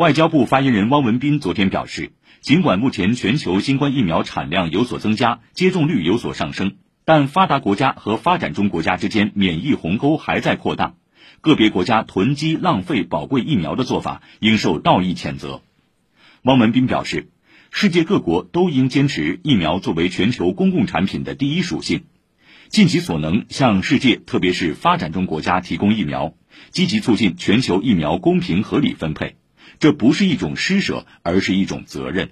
外交部发言人汪文斌昨天表示，尽管目前全球新冠疫苗产量有所增加，接种率有所上升，但发达国家和发展中国家之间免疫鸿沟还在扩大，个别国家囤积浪费宝贵疫苗的做法应受道义谴责。汪文斌表示，世界各国都应坚持疫苗作为全球公共产品的第一属性，尽其所能向世界，特别是发展中国家提供疫苗，积极促进全球疫苗公平合理分配。这不是一种施舍，而是一种责任。